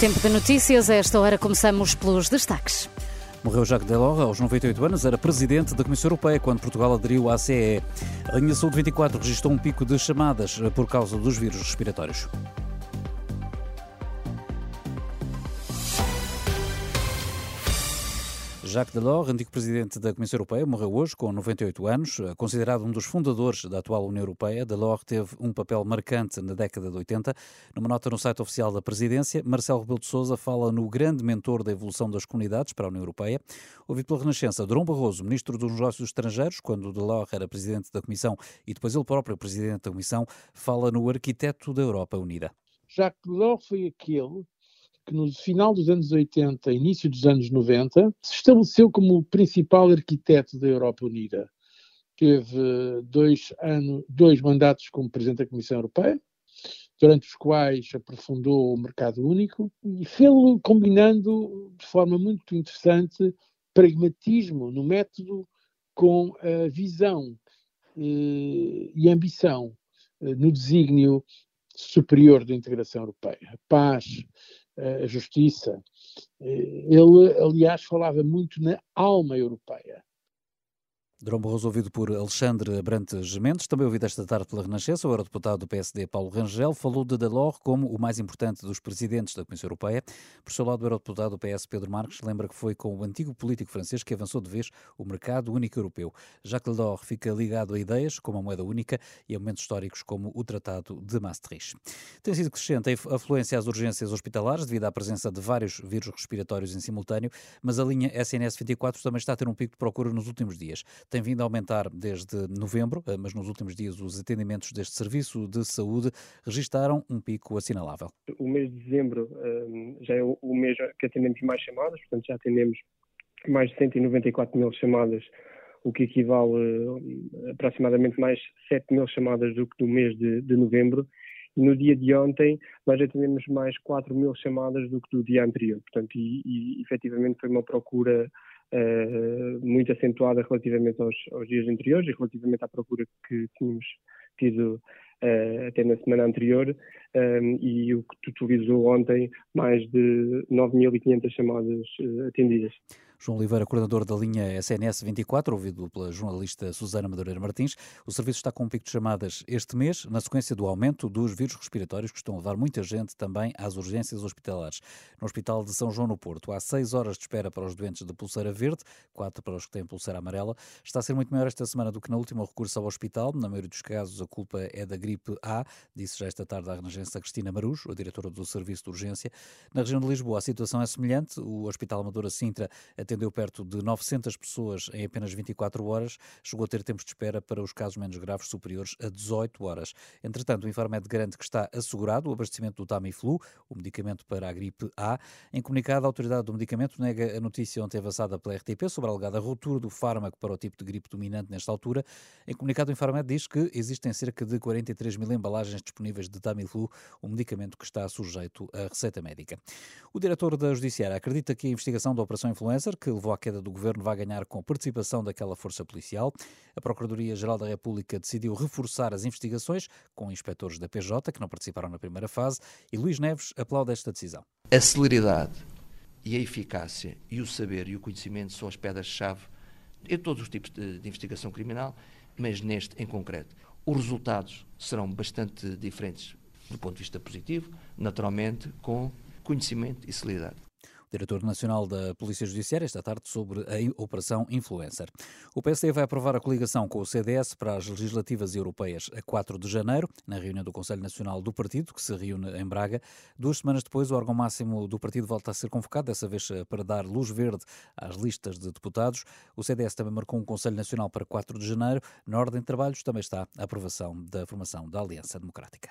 Tempo de notícias, a esta hora começamos pelos destaques. Morreu Jacques Delors aos 98 anos, era presidente da Comissão Europeia quando Portugal aderiu à CE. A linha Saúde 24 registrou um pico de chamadas por causa dos vírus respiratórios. Jacques Delors, antigo presidente da Comissão Europeia, morreu hoje com 98 anos. Considerado um dos fundadores da atual União Europeia, Delors teve um papel marcante na década de 80. Numa nota no site oficial da presidência, Marcelo Rebelo de Sousa fala no grande mentor da evolução das comunidades para a União Europeia. Ouvido pela Renascença, Durão Barroso, ministro dos Negócios Estrangeiros, quando Delors era presidente da Comissão e depois ele próprio presidente da Comissão, fala no arquiteto da Europa Unida. Jacques Delors foi aquele que no final dos anos 80, início dos anos 90, se estabeleceu como o principal arquiteto da Europa Unida. Teve dois, dois mandatos como Presidente da Comissão Europeia, durante os quais aprofundou o mercado único e fez-lo combinando de forma muito interessante pragmatismo no método com a visão eh, e ambição eh, no desígnio superior da integração europeia. Paz, a justiça. Ele, aliás, falava muito na alma europeia. Drão Barroso ouvido por Alexandre Abrantes Mendes, também ouvido esta tarde pela Renascença, o eurodeputado do PSD Paulo Rangel falou de Delors como o mais importante dos presidentes da Comissão Europeia. Por seu lado, o eurodeputado do PS Pedro Marques lembra que foi com o antigo político francês que avançou de vez o mercado único europeu. Jacques Delors fica ligado a ideias como a moeda única e a momentos históricos como o Tratado de Maastricht. Tem sido crescente a afluência às urgências hospitalares devido à presença de vários vírus respiratórios em simultâneo, mas a linha SNS 24 também está a ter um pico de procura nos últimos dias tem vindo a aumentar desde novembro, eh, mas nos últimos dias os atendimentos deste serviço de saúde registaram um pico assinalável. O mês de dezembro ehm, já é o mês que atendemos mais chamadas, portanto já atendemos mais de 194 mil chamadas, o que equivale eh, aproximadamente mais 7 mil chamadas do que do mês de, de novembro. E no dia de ontem nós atendemos mais 4 mil chamadas do que do dia anterior. Portanto, e, e efetivamente foi uma procura uh, muito acentuada relativamente aos, aos, dias anteriores e relativamente à procura que tínhamos tido uh, até na semana anterior um, eh, e o que totalizou ontem mais de 9.500 chamadas atendidas. João Oliveira, coordenador da linha SNS 24, ouvido pela jornalista Susana Madureira Martins. O serviço está com um pico de chamadas este mês, na sequência do aumento dos vírus respiratórios que estão a levar muita gente também às urgências hospitalares. No Hospital de São João no Porto, há seis horas de espera para os doentes de pulseira verde, quatro para os que têm pulseira amarela. Está a ser muito maior esta semana do que na última recurso ao hospital. Na maioria dos casos, a culpa é da gripe A, disse já esta tarde a renascença Cristina Marujo, a diretora do Serviço de Urgência. Na região de Lisboa, a situação é semelhante. O Hospital Amadora Sintra atendeu perto de 900 pessoas em apenas 24 horas, chegou a ter tempos de espera para os casos menos graves superiores a 18 horas. Entretanto, o Infarmed garante que está assegurado o abastecimento do Tamiflu, o medicamento para a gripe A. Em comunicado, a autoridade do medicamento nega a notícia ontem avançada pela RTP sobre a alegada ruptura do fármaco para o tipo de gripe dominante nesta altura. Em comunicado, o Infarmed diz que existem cerca de 43 mil embalagens disponíveis de Tamiflu, um medicamento que está sujeito à receita médica. O diretor da Judiciária acredita que a investigação da Operação Influencer, que levou à queda do governo vai ganhar com a participação daquela força policial. A Procuradoria-Geral da República decidiu reforçar as investigações com inspectores da PJ que não participaram na primeira fase e Luís Neves aplaude esta decisão. A celeridade e a eficácia e o saber e o conhecimento são as pedras-chave em todos os tipos de, de investigação criminal, mas neste em concreto. Os resultados serão bastante diferentes do ponto de vista positivo, naturalmente com conhecimento e celeridade diretor nacional da Polícia Judiciária, esta tarde sobre a Operação Influencer. O PSD vai aprovar a coligação com o CDS para as legislativas europeias a 4 de janeiro, na reunião do Conselho Nacional do Partido, que se reúne em Braga. Duas semanas depois, o órgão máximo do partido volta a ser convocado, dessa vez eh, para dar luz verde às listas de deputados. O CDS também marcou um Conselho Nacional para 4 de janeiro. Na ordem de trabalhos também está a aprovação da formação da Aliança Democrática.